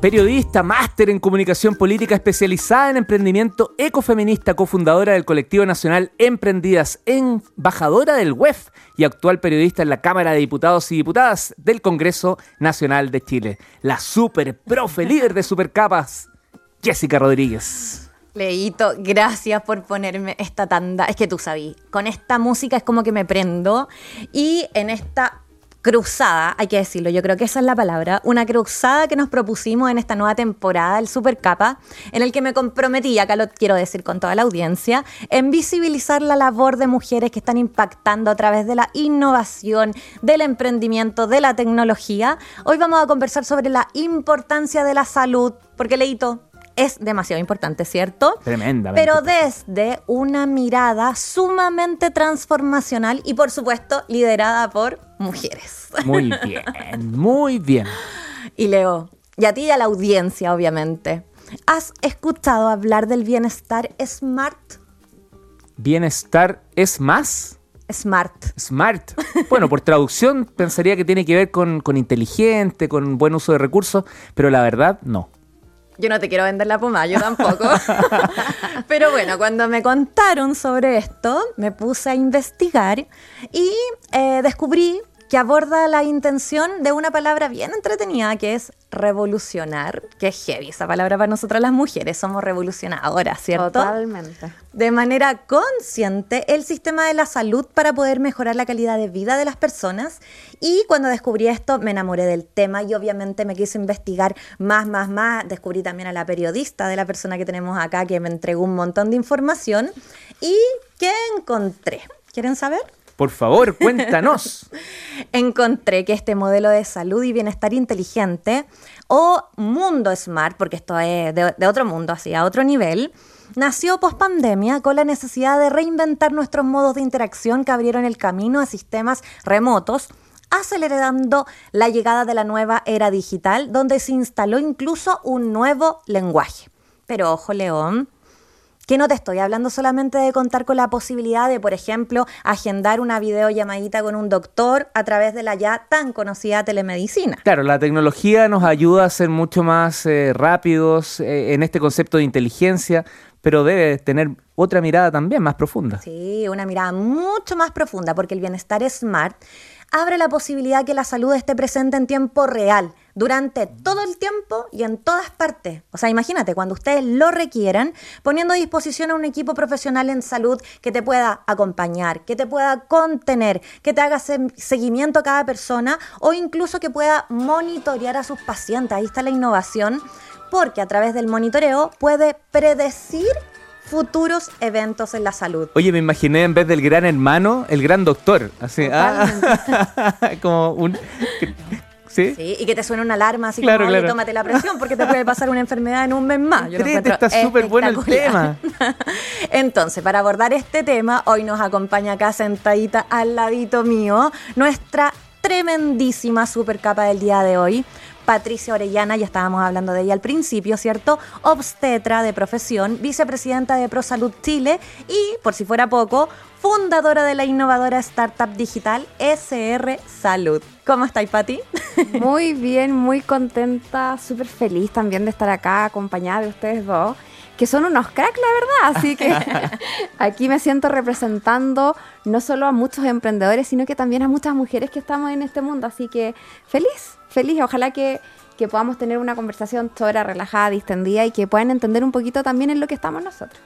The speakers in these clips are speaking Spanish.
periodista, máster en comunicación política especializada en emprendimiento ecofeminista, cofundadora del colectivo nacional Emprendidas, embajadora del WEF y actual periodista en la Cámara de Diputados y Diputadas del Congreso Nacional de Chile. La super profe líder de supercapas, Jessica Rodríguez. Leito, gracias por ponerme esta tanda. Es que tú sabí, con esta música es como que me prendo y en esta cruzada, hay que decirlo, yo creo que esa es la palabra, una cruzada que nos propusimos en esta nueva temporada del Supercapa, en el que me comprometí, acá lo quiero decir con toda la audiencia, en visibilizar la labor de mujeres que están impactando a través de la innovación, del emprendimiento, de la tecnología. Hoy vamos a conversar sobre la importancia de la salud, porque Leito, es demasiado importante, ¿cierto? Tremenda. Pero desde una mirada sumamente transformacional y por supuesto liderada por mujeres. Muy bien, muy bien. Y Leo, y a ti y a la audiencia, obviamente, ¿has escuchado hablar del bienestar smart? ¿Bienestar es más? Smart. Smart. Bueno, por traducción pensaría que tiene que ver con, con inteligente, con buen uso de recursos, pero la verdad no. Yo no te quiero vender la pomada, yo tampoco. Pero bueno, cuando me contaron sobre esto, me puse a investigar y eh, descubrí que aborda la intención de una palabra bien entretenida que es revolucionar, que es heavy esa palabra para nosotras las mujeres, somos revolucionadoras, ¿cierto? Totalmente. De manera consciente el sistema de la salud para poder mejorar la calidad de vida de las personas y cuando descubrí esto me enamoré del tema y obviamente me quise investigar más, más, más, descubrí también a la periodista de la persona que tenemos acá que me entregó un montón de información y ¿qué encontré? ¿Quieren saber? Por favor, cuéntanos. Encontré que este modelo de salud y bienestar inteligente o mundo smart, porque esto es de, otro mundo, así, a otro nivel, nació post pandemia con la necesidad de reinventar nuestros modos de interacción que abrieron el camino a sistemas remotos acelerando la llegada de la nueva era digital, donde se instaló incluso un nuevo lenguaje. Pero ojo, León, que no te estoy hablando solamente de contar con la posibilidad de, por ejemplo, agendar una videollamadita con un doctor a través de la ya tan conocida telemedicina. Claro, la tecnología nos ayuda a ser mucho más eh, rápidos eh, en este concepto de inteligencia, pero debe tener otra mirada también más profunda. Sí, una mirada mucho más profunda, porque el bienestar smart abre la posibilidad que la salud esté presente en tiempo real, durante todo el tiempo y en todas partes. O sea, imagínate, cuando ustedes lo requieran, poniendo a disposición a un equipo profesional en salud que te pueda acompañar, que te pueda contener, que te haga seguimiento a cada persona o incluso que pueda monitorear a sus pacientes. Ahí está la innovación, porque a través del monitoreo puede predecir futuros eventos en la salud. Oye, me imaginé en vez del gran hermano, el gran doctor. Así, ah, como un. ¿Sí? ¿Sí? y que te suene una alarma así como, claro. tómate la presión porque te puede pasar una enfermedad en un mes más. Yo está súper bueno el tema. Entonces, para abordar este tema, hoy nos acompaña acá sentadita al ladito mío nuestra tremendísima super capa del día de hoy, Patricia Orellana, ya estábamos hablando de ella al principio, ¿cierto? Obstetra de profesión, vicepresidenta de ProSalud Chile y, por si fuera poco, fundadora de la innovadora startup digital SR Salud. ¿Cómo estáis, Pati? Muy bien, muy contenta, súper feliz también de estar acá acompañada de ustedes dos que son unos cracks, la verdad. Así que aquí me siento representando no solo a muchos emprendedores, sino que también a muchas mujeres que estamos en este mundo. Así que feliz, feliz. Ojalá que, que podamos tener una conversación chora, relajada, distendida y que puedan entender un poquito también en lo que estamos nosotros.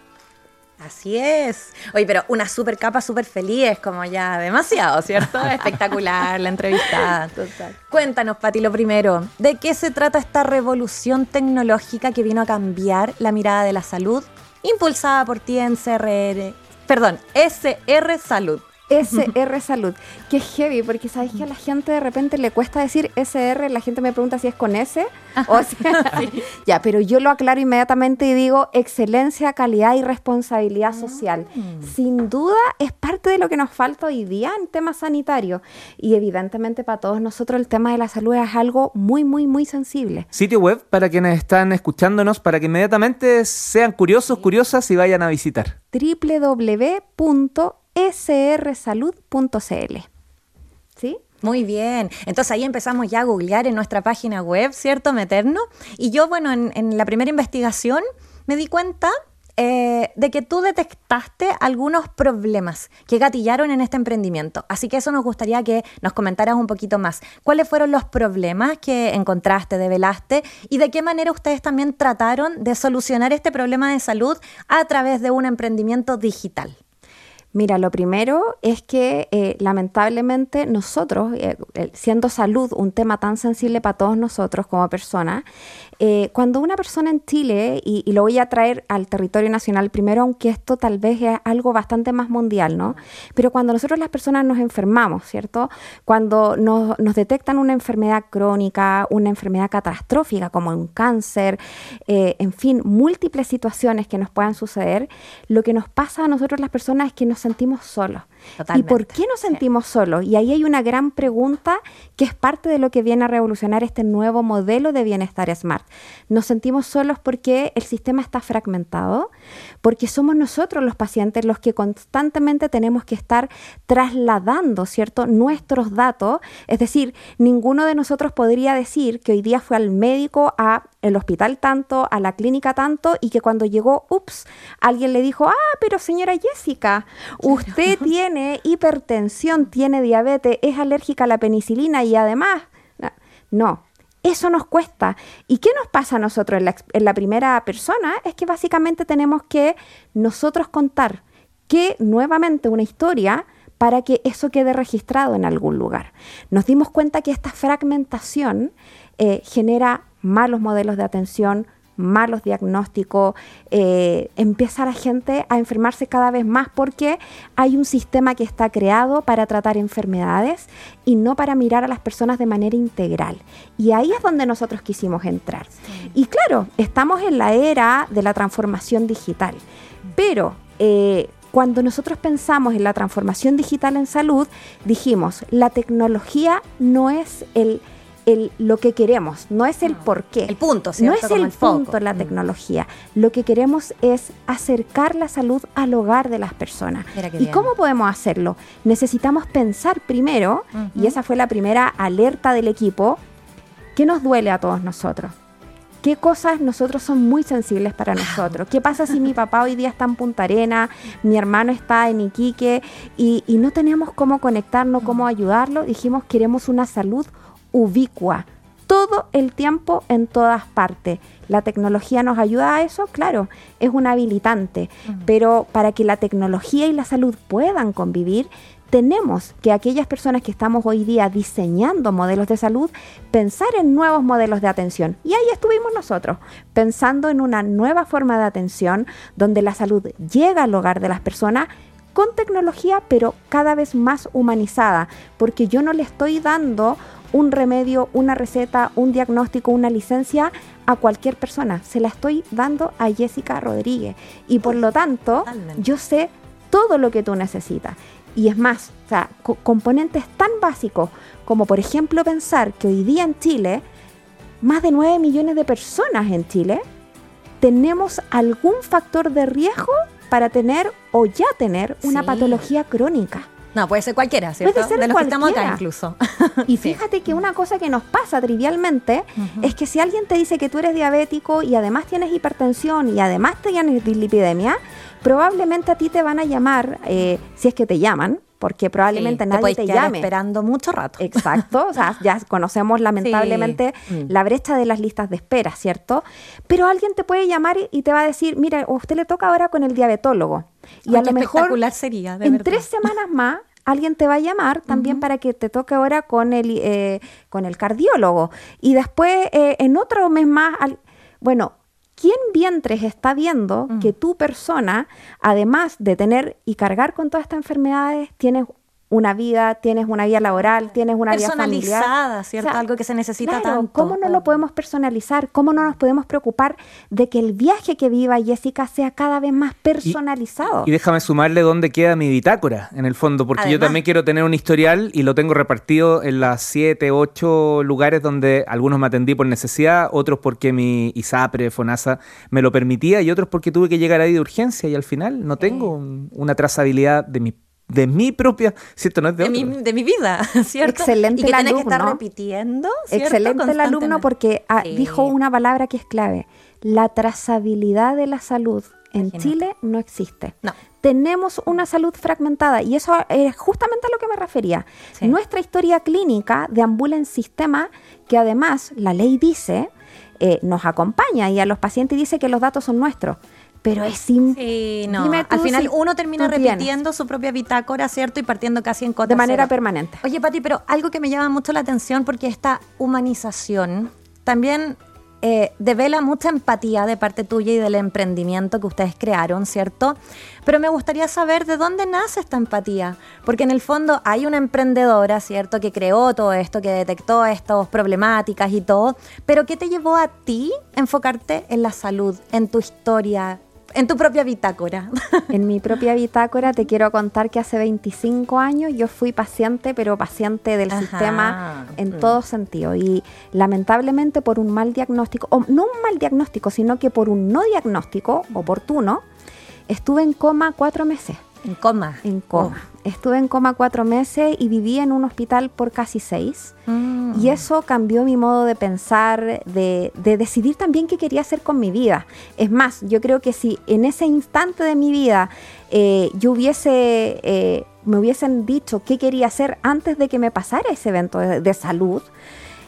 Así es. Oye, pero una super capa súper feliz como ya demasiado, ¿cierto? Espectacular la entrevista. Total. Cuéntanos, Pati, lo primero, ¿de qué se trata esta revolución tecnológica que vino a cambiar la mirada de la salud, impulsada por ti en CRR, perdón, SR Salud? SR Salud, que es heavy, porque sabes que a la gente de repente le cuesta decir SR, la gente me pregunta si es con S o sea, ya, pero yo lo aclaro inmediatamente y digo excelencia, calidad y responsabilidad social. Mm. Sin duda es parte de lo que nos falta hoy día en temas sanitarios y evidentemente para todos nosotros el tema de la salud es algo muy, muy, muy sensible. Sitio web para quienes están escuchándonos, para que inmediatamente sean curiosos, curiosas y vayan a visitar. www srsalud.cl. ¿Sí? Muy bien. Entonces ahí empezamos ya a googlear en nuestra página web, ¿cierto? Meternos. Y yo, bueno, en, la primera investigación me di cuenta eh, de que tú detectaste algunos problemas que gatillaron en este emprendimiento. Así que eso nos gustaría que nos comentaras un poquito más. ¿Cuáles fueron los problemas que encontraste, develaste y de qué manera ustedes también trataron de solucionar este problema de salud a través de un emprendimiento digital? Mira, lo primero es que eh, lamentablemente nosotros, eh, siendo salud un tema tan sensible para todos nosotros como personas, eh, cuando una persona en Chile, y, lo voy a traer al territorio nacional primero, aunque esto tal vez es algo bastante más mundial, ¿no? Pero cuando nosotros las personas nos enfermamos, ¿cierto? Cuando nos, detectan una enfermedad crónica, una enfermedad catastrófica como un cáncer, eh, en fin, múltiples situaciones que nos puedan suceder, lo que nos pasa a nosotros las personas es que nos sentimos solos. ¿Y por qué nos sentimos solos? Y ahí hay una gran pregunta que es parte de lo que viene a revolucionar este nuevo modelo de bienestar smart. Nos sentimos solos porque el sistema está fragmentado, porque somos nosotros los pacientes los que constantemente tenemos que estar trasladando, ¿cierto?, nuestros datos. Es decir, ninguno de nosotros podría decir que hoy día fue al médico, a el hospital tanto, a la clínica tanto, y que cuando llegó, ups, alguien le dijo, ah, pero señora Jessica, usted tiene hipertensión, tiene diabetes, es alérgica a la penicilina y además, no, eso nos cuesta. ¿Y qué nos pasa a nosotros en la, primera persona? Es que básicamente tenemos que nosotros contar que nuevamente una historia para que eso quede registrado en algún lugar. Nos dimos cuenta que esta fragmentación eh, genera malos modelos de atención, malos diagnósticos, eh, empieza la gente a enfermarse cada vez más porque hay un sistema que está creado para tratar enfermedades y no para mirar a las personas de manera integral. Y ahí es donde nosotros quisimos entrar. Y claro, estamos en la era de la transformación digital, pero... Eh, cuando nosotros pensamos en la transformación digital en salud, dijimos, la tecnología no es el, lo que queremos, no es el por qué. El punto, No es el, punto en la mm. tecnología. Lo que queremos es acercar la salud al hogar de las personas. ¿Y cómo podemos hacerlo? Necesitamos pensar primero, y esa fue la primera alerta del equipo, ¿qué nos duele a todos nosotros? ¿Qué cosas nosotros son muy sensibles para nosotros? ¿Qué pasa si mi papá hoy día está en Punta Arena, mi hermano está en Iquique y, y no tenemos cómo conectarnos, cómo ayudarlo? Dijimos, queremos una salud ubicua, todo el tiempo en todas partes. ¿La tecnología nos ayuda a eso? Claro, es un habilitante, pero para que la tecnología y la salud puedan convivir, tenemos que aquellas personas que estamos hoy día diseñando modelos de salud, pensar en nuevos modelos de atención. Y ahí estuvimos nosotros, pensando en una nueva forma de atención donde la salud llega al hogar de las personas con tecnología, pero cada vez más humanizada, porque yo no le estoy dando un remedio, una receta, un diagnóstico, una licencia a cualquier persona. Se la estoy dando a Jessica Rodríguez. Y por lo tanto, yo sé todo lo que tú necesitas. Y es más, o sea, componentes tan básicos como por ejemplo pensar que hoy día en Chile, más de 9 millones de personas en Chile, tenemos algún factor de riesgo para tener o ya tener una patología crónica. No, puede ser cualquiera, ¿cierto? Puede ser de los que estamos acá incluso. Y fíjate que una cosa que nos pasa trivialmente es que si alguien te dice que tú eres diabético y además tienes hipertensión y además tienes dislipidemia, probablemente a ti te van a llamar, eh, si es que te llaman, porque probablemente nadie te, llame. esperando mucho rato. Exacto, o sea, ya conocemos lamentablemente mm. la brecha de las listas de espera, ¿cierto? Pero alguien te puede llamar y te va a decir, mira, usted le toca ahora con el diabetólogo. Y a lo mejor sería, en tres semanas más alguien te va a llamar también para que te toque ahora con el, eh, con el cardiólogo. Y después, eh, en otro mes más, bueno, ¿quién vientres está viendo mm. que tu persona, además de tener y cargar con todas estas enfermedades, tienes una vida, tienes una vida laboral, tienes una vida familiar. Personalizada, ¿cierto? Algo que se necesita tanto. ¿Cómo no lo podemos personalizar? ¿Cómo no nos podemos preocupar de que el viaje que viva Jessica sea cada vez más personalizado? Y, déjame sumarle dónde queda mi bitácora, en el fondo, porque yo también quiero tener un historial y lo tengo repartido en las siete, ocho lugares donde algunos me atendí por necesidad, otros porque mi ISAPRE, FONASA me lo permitía y otros porque tuve que llegar ahí de urgencia y al final no tengo una trazabilidad de mi de mi propia, ¿cierto? No es de, de, mi, de mi vida, ¿cierto? Excelente y que el que estar repitiendo. ¿cierto? Excelente el alumno porque ah, Sí. dijo una palabra que es clave. La trazabilidad de la salud en Imagínate. Chile no existe. No. Tenemos una salud fragmentada y eso es justamente a lo que me refería. Sí. Nuestra historia clínica deambula en sistema que además la ley dice, eh, nos acompaña y a los pacientes dice que los datos son nuestros. Pero es im- Sí, no. Dime tú Al final si uno termina tienes. repitiendo su propia bitácora, ¿cierto? Y partiendo casi en cota de manera cero. permanente. Oye, Pati, pero algo que me llama mucho la atención porque esta humanización también eh, devela mucha empatía de parte tuya y del emprendimiento que ustedes crearon, ¿cierto? Pero me gustaría saber de dónde nace esta empatía, porque en el fondo hay una emprendedora, ¿cierto?, que creó todo esto, que detectó estas problemáticas y todo, pero ¿qué te llevó a ti enfocarte en la salud, en tu historia, en tu propia bitácora? En mi propia bitácora te quiero contar que hace 25 años yo fui paciente, pero paciente del Ajá. sistema en Mm. todo sentido. Y lamentablemente por un mal diagnóstico, o no un mal diagnóstico, sino que por un no diagnóstico oportuno, estuve en coma cuatro meses. En coma. En coma. Estuve en coma cuatro meses y viví en un hospital por casi seis. Mm. Y eso cambió mi modo de pensar, de, de decidir también qué quería hacer con mi vida. Es más, yo creo que si en ese instante de mi vida eh, yo hubiese, eh, me hubiesen dicho qué quería hacer antes de que me pasara ese evento de, de salud,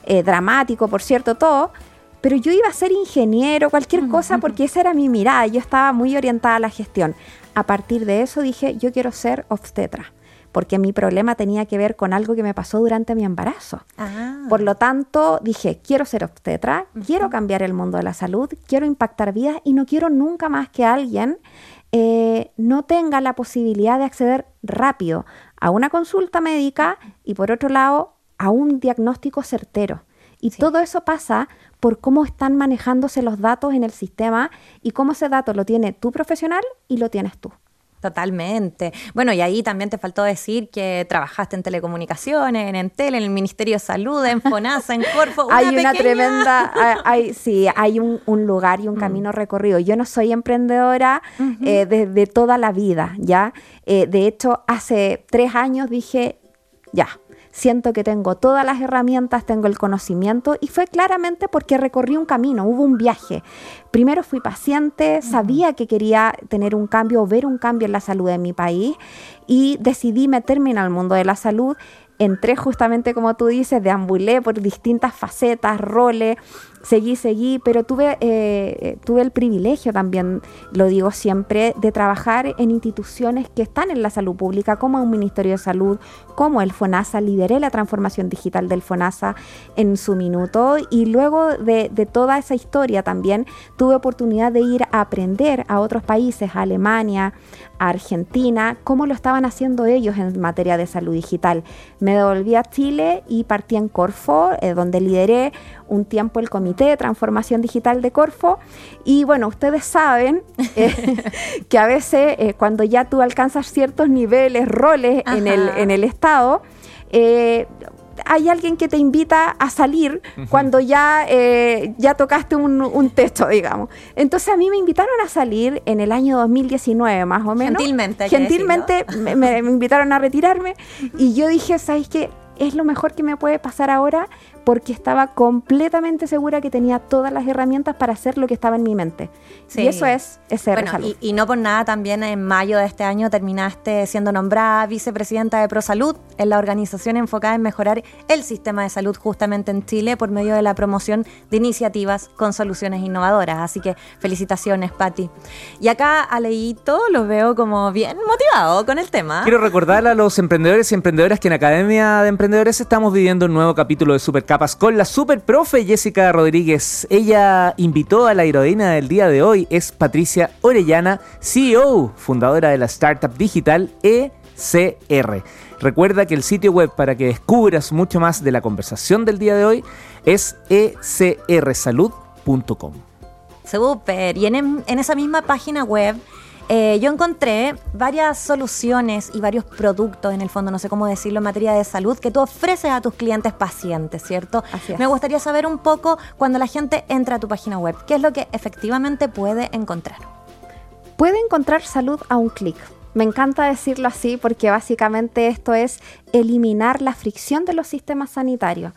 eh, dramático, por cierto, todo, pero yo iba a ser ingeniero, cualquier cosa, porque esa era mi mirada, yo estaba muy orientada a la gestión. A partir de eso dije, yo quiero ser obstetra, porque mi problema tenía que ver con algo que me pasó durante mi embarazo. Ah. Por lo tanto, dije, quiero ser obstetra, quiero cambiar el mundo de la salud, quiero impactar vidas y no quiero nunca más que alguien eh, no tenga la posibilidad de acceder rápido a una consulta médica y por otro lado a un diagnóstico certero. Y Sí. todo eso pasa por cómo están manejándose los datos en el sistema y cómo ese dato lo tiene tu profesional y lo tienes tú. Totalmente. Bueno, y ahí también te faltó decir que trabajaste en telecomunicaciones, en Entel, en el Ministerio de Salud, en FONASA, en Corfo. hay una pequeña- tremenda, hay, hay- sí, hay un, un lugar y un camino recorrido. Yo no soy emprendedora eh, de, de toda la vida, ¿ya? Eh, de hecho, hace tres años dije, ya, siento que tengo todas las herramientas, tengo el conocimiento y fue claramente porque recorrí un camino, hubo un viaje. Primero fui paciente, sabía que quería tener un cambio o ver un cambio en la salud de mi país y decidí meterme en el mundo de la salud. Entré justamente como tú dices, deambulé por distintas facetas, roles, seguí, seguí, pero tuve, eh, eh, tuve el privilegio también, lo digo siempre, de trabajar en instituciones que están en la salud pública, como un Ministerio de Salud, como el FONASA. Lideré la transformación digital del FONASA en su minuto y luego de, toda esa historia también tuve oportunidad de ir a aprender a otros países, a Alemania, a Argentina, cómo lo estaban haciendo ellos en materia de salud digital. Me devolví a Chile y partí en Corfo, eh, donde lideré un tiempo el Comité de Transformación Digital de Corfo. Y bueno, ustedes saben eh, que a veces eh, cuando ya tú alcanzas ciertos niveles, roles en el, en el Estado, eh, hay alguien que te invita a salir cuando ya, eh, ya tocaste un, un techo, digamos. Entonces a mí me invitaron a salir en el año 2019, más o menos. Gentilmente, Gentilmente me, me- me invitaron a retirarme y yo dije, ¿sabes qué? Es lo mejor que me puede pasar ahora porque estaba completamente segura que tenía todas las herramientas para hacer lo que estaba en mi mente. Sí. Y eso es SR Bueno, Salud. y, y no por nada también en mayo de este año terminaste siendo nombrada vicepresidenta de ProSalud en la organización enfocada en mejorar el sistema de salud justamente en Chile por medio de la promoción de iniciativas con soluciones innovadoras. Así que felicitaciones, Patti. Y acá a Leito lo veo como bien motivado con el tema. Quiero recordar a los emprendedores y emprendedoras que en Academia de Emprendedores estamos viviendo un nuevo capítulo de Con la super profe Jessica Rodríguez. Ella invitó a la heroína del día de hoy, es Patricia Orellana, CEO, fundadora de la startup digital ECR. Recuerda que el sitio web para que descubras mucho más de la conversación del día de hoy es ecrsalud.com. Súper. Y en esa misma página web eh, yo encontré varias soluciones y varios productos, en el fondo, no sé cómo decirlo, en materia de salud, que tú ofreces a tus clientes pacientes, ¿cierto? Así es. Me gustaría saber un poco cuando la gente entra a tu página web, ¿qué es lo que efectivamente puede encontrar? Puede encontrar salud a un clic. Me encanta decirlo así porque básicamente esto es eliminar la fricción de los sistemas sanitarios.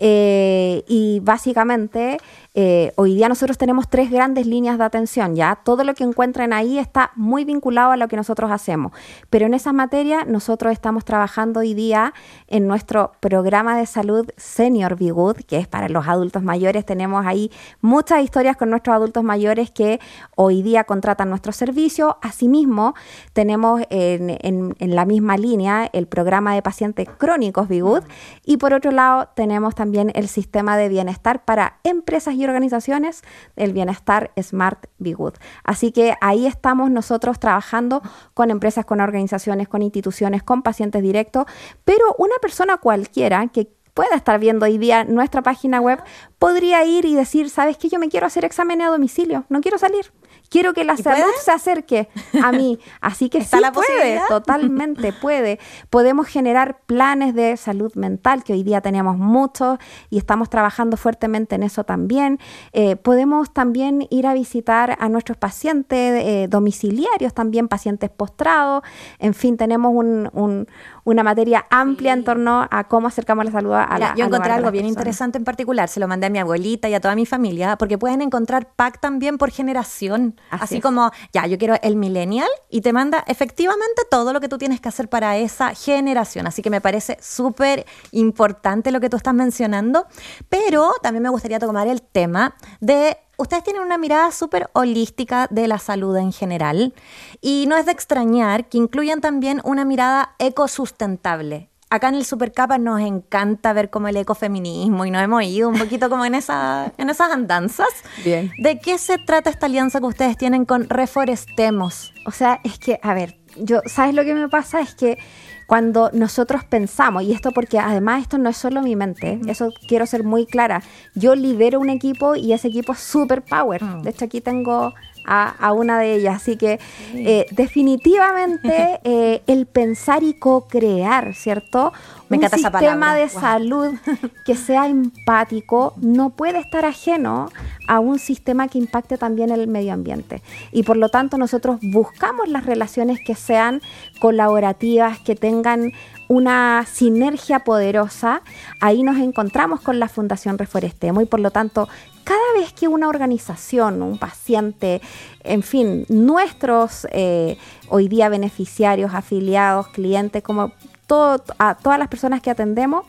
Eh, y básicamente eh, hoy día nosotros tenemos tres grandes líneas de atención, ¿ya? Todo lo que encuentren ahí está muy vinculado a lo que nosotros hacemos. Pero en esa materia nosotros estamos trabajando hoy día en nuestro programa de salud Senior Be Good, que es para los adultos mayores. Tenemos ahí muchas historias con nuestros adultos mayores que hoy día contratan nuestro servicio. Asimismo, tenemos en, en la misma línea el programa de pacientes crónicos Be Good. Y por otro lado, tenemos también el sistema de bienestar para empresas y organizaciones el bienestar Smart Be Good. Así que ahí estamos nosotros trabajando con empresas, con organizaciones, con instituciones, con pacientes directos, pero una persona cualquiera que pueda estar viendo hoy día nuestra página web podría ir y decir, ¿sabes qué? Yo me quiero hacer examen a domicilio, no quiero salir. Quiero que la salud se acerque a mí. Así que sí la puede, totalmente puede. Podemos generar planes de salud mental, que hoy día tenemos muchos y estamos trabajando fuertemente en eso también. Eh, podemos también ir a visitar a nuestros pacientes eh, domiciliarios, también pacientes postrados. En fin, tenemos una materia amplia en torno a cómo acercamos la salud a la Yo encontré algo bien interesante en particular, se lo mandé a mi abuelita y a toda mi familia, porque pueden encontrar pack también por generación. Así, como, ya, yo quiero el millennial y te manda efectivamente todo lo que tú tienes que hacer para esa generación. Así que me parece súper importante lo que tú estás mencionando, pero también me gustaría tomar el tema de ustedes tienen una mirada súper holística de la salud en general y no es de extrañar que incluyan también una mirada ecosustentable acá en el Supercapa nos encanta ver como el ecofeminismo y nos hemos ido un poquito como en, esa, en esas andanzas. Bien. ¿De qué se trata esta alianza que ustedes tienen con Reforestemos? O sea, es que, a ver, yo, ¿sabes lo que me pasa? Es que cuando nosotros pensamos, y esto porque además esto no es solo mi mente, eso quiero ser muy clara, yo lidero un equipo y ese equipo es super power. Mm. De hecho, aquí tengo a, una de ellas. Así que eh, definitivamente eh, el pensar y co-crear, ¿cierto? Me un sistema de salud que sea empático no puede estar ajeno a un sistema que impacte también el medio ambiente. Y por lo tanto nosotros buscamos las relaciones que sean colaborativas, que tengan una sinergia poderosa, ahí nos encontramos con la Fundación Reforestemo y por lo tanto cada vez que una organización, un paciente, en fin, nuestros eh, hoy día beneficiarios, afiliados, clientes, como todo, a todas las personas que atendemos,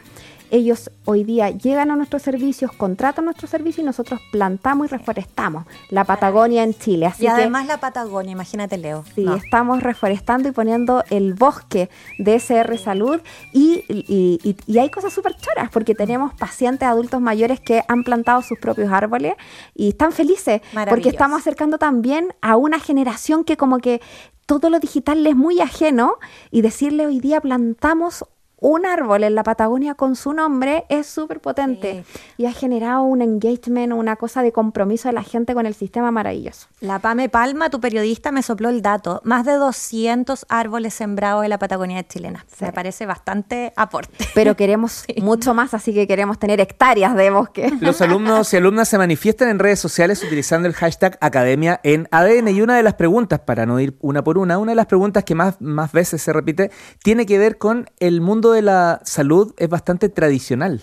ellos hoy día llegan a nuestros servicios, contratan nuestros servicios y nosotros plantamos y reforestamos la Patagonia en Chile. Así y además la Patagonia, imagínate Leo. Sí, estamos reforestando y poniendo el bosque de SR Salud y, y, hay cosas súper choras porque tenemos pacientes adultos mayores que han plantado sus propios árboles y están felices porque estamos acercando también a una generación que como que todo lo digital les es muy ajeno y decirle hoy día plantamos un árbol en la Patagonia con su nombre es súper potente y ha generado un engagement, una cosa de compromiso de la gente con el sistema maravilloso. La Pame Palma, tu periodista, me sopló el dato. Más de 200 árboles sembrados en la Patagonia chilena. Me parece bastante aporte. Pero queremos mucho más, así que queremos tener hectáreas de bosque. Los alumnos y alumnas se manifiestan en redes sociales utilizando el hashtag Academia en ADN y una de las preguntas, para no ir una por una, una de las preguntas que más, más veces se repite, tiene que ver con el mundo de la salud es bastante tradicional.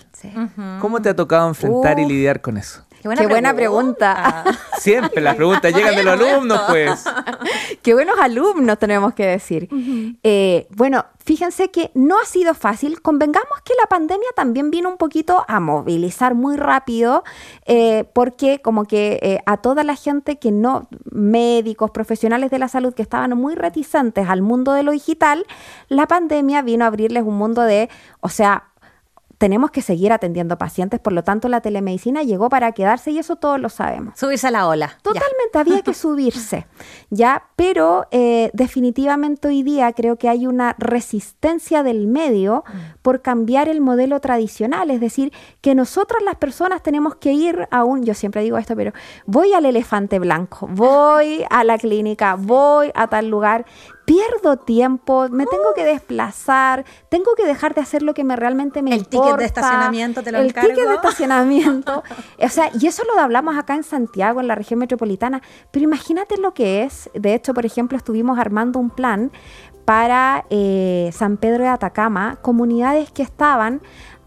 ¿Cómo te ha tocado enfrentar y lidiar con eso? Qué buena, pregunta. Siempre las preguntas llegan de los alumnos, pues. Qué buenos alumnos tenemos que decir. Eh, bueno, fíjense que no ha sido fácil. Convengamos que la pandemia también vino un poquito a movilizar muy rápido, eh, porque como que eh, a toda la gente que no, médicos, profesionales de la salud que estaban muy reticentes al mundo de lo digital, la pandemia vino a abrirles un mundo de, o sea, tenemos que seguir atendiendo pacientes, por lo tanto la telemedicina llegó para quedarse y eso todos lo sabemos. Subirse a la ola. Totalmente, había que subirse, ¿ya? Pero eh, definitivamente hoy día creo que hay una resistencia del medio mm. por cambiar el modelo tradicional, es decir, que nosotras las personas tenemos que ir a un, yo siempre digo esto, pero voy al elefante blanco, voy a la clínica, voy a tal lugar, pierdo tiempo, me tengo que desplazar, tengo que dejar de hacer lo que me realmente me El importa. ticket de estacionamiento te lo El encargo. ticket de estacionamiento. o sea, y eso lo hablamos acá en Santiago, en la región metropolitana. Pero imagínate lo que es. De hecho, por ejemplo, estuvimos armando un plan para eh, San Pedro de Atacama, comunidades que estaban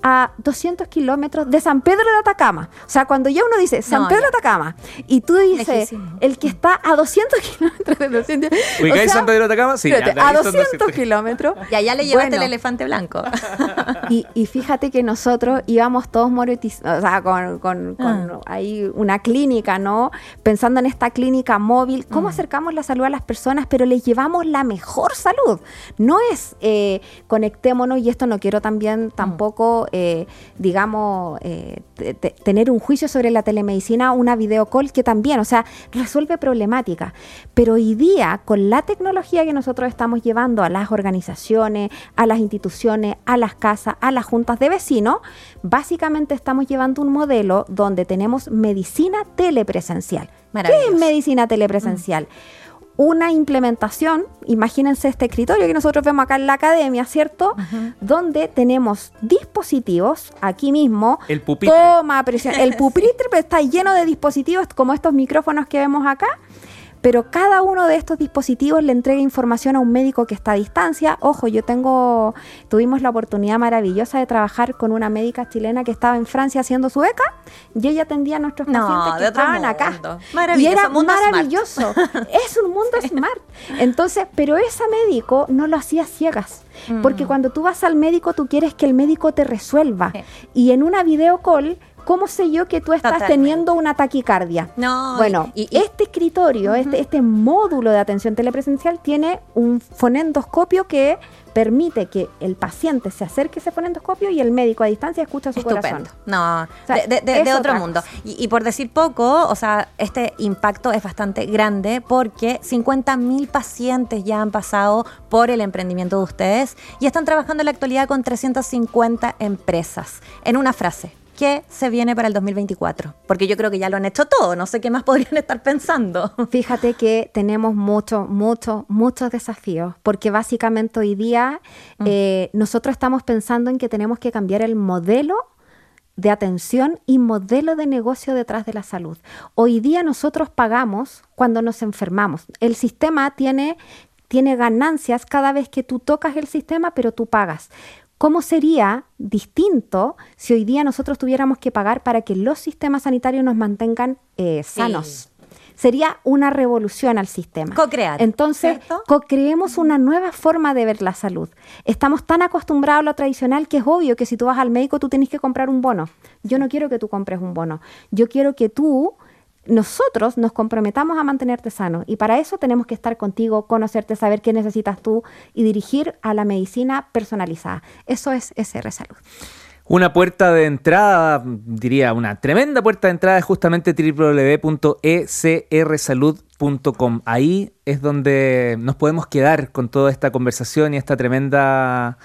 a 200 kilómetros de San Pedro de Atacama. O sea, cuando ya uno dice San No, Pedro de Atacama y tú dices Lejísimo. el que está a 200 kilómetros de 200 o ¿Ubicáis sea, San Pedro de Atacama? Sí, espérate, a ahí son 200 200. kilómetros. Y allá le llevaste Bueno. el elefante blanco. Y, y fíjate que nosotros íbamos todos moretizados, o sea, con, con- con Ah. ahí una clínica, ¿no? Pensando en esta clínica móvil, cómo Mm. acercamos la salud a las personas, pero les llevamos la mejor salud. No es eh, conectémonos, y esto no quiero también Mm. Eh, digamos, eh, te- te- tener un juicio sobre la telemedicina, una videocall que también, o sea, resuelve problemáticas. Pero hoy día, con la tecnología que nosotros estamos llevando a las organizaciones, a las instituciones, a las casas, a las juntas de vecinos, básicamente estamos llevando un modelo donde tenemos medicina telepresencial. ¿Qué es medicina telepresencial? Una implementación, imagínense este escritorio que nosotros vemos acá en la academia, ¿cierto? Donde tenemos dispositivos aquí mismo. El pupitre. Toma presión. El pupitre está lleno de dispositivos como estos micrófonos que vemos acá. Pero cada uno de estos dispositivos le entrega información a un médico que está a distancia. Ojo, yo tengo, tuvimos la oportunidad maravillosa de trabajar con una médica chilena que estaba en Francia haciendo su beca y ella atendía a nuestros No, pacientes que estaban acá. Y era mundo smart. maravilloso. es un mundo smart. Entonces, pero ese médico no lo hacía ciegas. Porque cuando tú vas al médico, tú quieres que el médico te resuelva. Mm. Sí. Y en una video call, ¿cómo sé yo que tú estás Totalmente. teniendo una taquicardia? No, Bueno, y- y- este escritorio, este, este módulo de atención telepresencial tiene un fonendoscopio que permite que el paciente se acerque a ese fonendoscopio y el médico a distancia escucha su Estupendo. corazón. No, sea, de, otro mundo. Y, y por decir poco, o sea, este impacto es bastante grande porque 50.000 pacientes ya han pasado por el emprendimiento de ustedes y están trabajando en la actualidad con 350 empresas. En una frase, ¿qué se viene para el 2024? Porque yo creo que ya lo han hecho todo, no sé qué más podrían estar pensando. Fíjate que tenemos muchos, muchos, muchos desafíos, porque básicamente hoy día eh, nosotros estamos pensando en que tenemos que cambiar el modelo de atención y modelo de negocio detrás de la salud. Hoy día nosotros pagamos cuando nos enfermamos. El sistema tiene, tiene ganancias cada vez que tú tocas el sistema, pero tú pagas. ¿Cómo sería distinto si hoy día nosotros tuviéramos que pagar para que los sistemas sanitarios nos mantengan eh, sanos? Sería una revolución al sistema. Co-crear, Entonces, co-creemos una nueva forma de ver la salud. Estamos tan acostumbrados a lo tradicional que es obvio que si tú vas al médico tú tienes que comprar un bono. Yo no quiero que tú compres un bono. Yo quiero que tú, nosotros nos comprometamos a mantenerte sano. Y para eso tenemos que estar contigo, conocerte, saber qué necesitas tú y dirigir a la medicina personalizada. Eso es SR Salud. Una puerta de entrada, diría una tremenda puerta de entrada es justamente www.ecrsalud.com. Ahí es donde nos podemos quedar con toda esta conversación y esta tremenda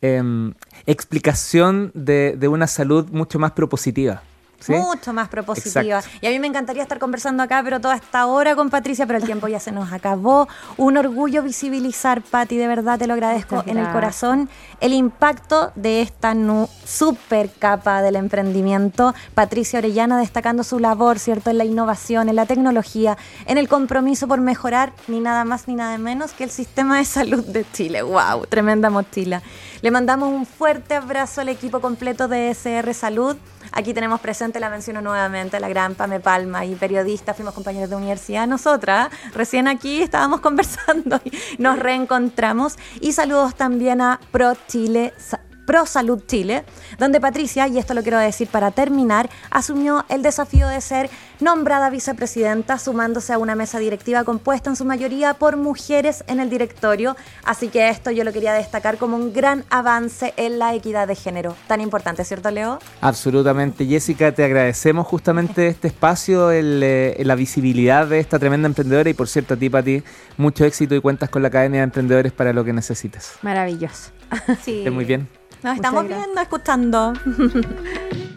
em, explicación de, de una salud mucho más propositiva. ¿Sí? Mucho más propositiva. Exacto. Y a mí me encantaría estar conversando acá, pero toda esta hora con Patricia, pero el tiempo ya se nos acabó. Un orgullo visibilizar, Pati, de verdad te lo agradezco en el corazón, el impacto de esta nu- super capa del emprendimiento. Patricia Orellana destacando su labor, ¿cierto?, en la innovación, en la tecnología, en el compromiso por mejorar ni nada más ni nada menos que el sistema de salud de Chile. ¡Wow! Tremenda mochila. Le mandamos un fuerte abrazo al equipo completo de SR Salud. Aquí tenemos presente, la menciono nuevamente, la gran Pame Palma y periodista, fuimos compañeros de universidad. Nosotras, recién aquí estábamos conversando y nos reencontramos. Y saludos también a Pro Chile. Pro Salud Chile, donde Patricia, y esto lo quiero decir para terminar, asumió el desafío de ser nombrada vicepresidenta, sumándose a una mesa directiva compuesta en su mayoría por mujeres en el directorio. Así que esto yo lo quería destacar como un gran avance en la equidad de género. Tan importante, ¿cierto, Leo? Absolutamente, Jessica, te agradecemos justamente este espacio, el, eh, la visibilidad de esta tremenda emprendedora y por cierto a ti, Pati, mucho éxito y cuentas con la Academia de Emprendedores para lo que necesites. Maravilloso. Sí. Estés muy bien. Nos estamos gracias. viendo, escuchando.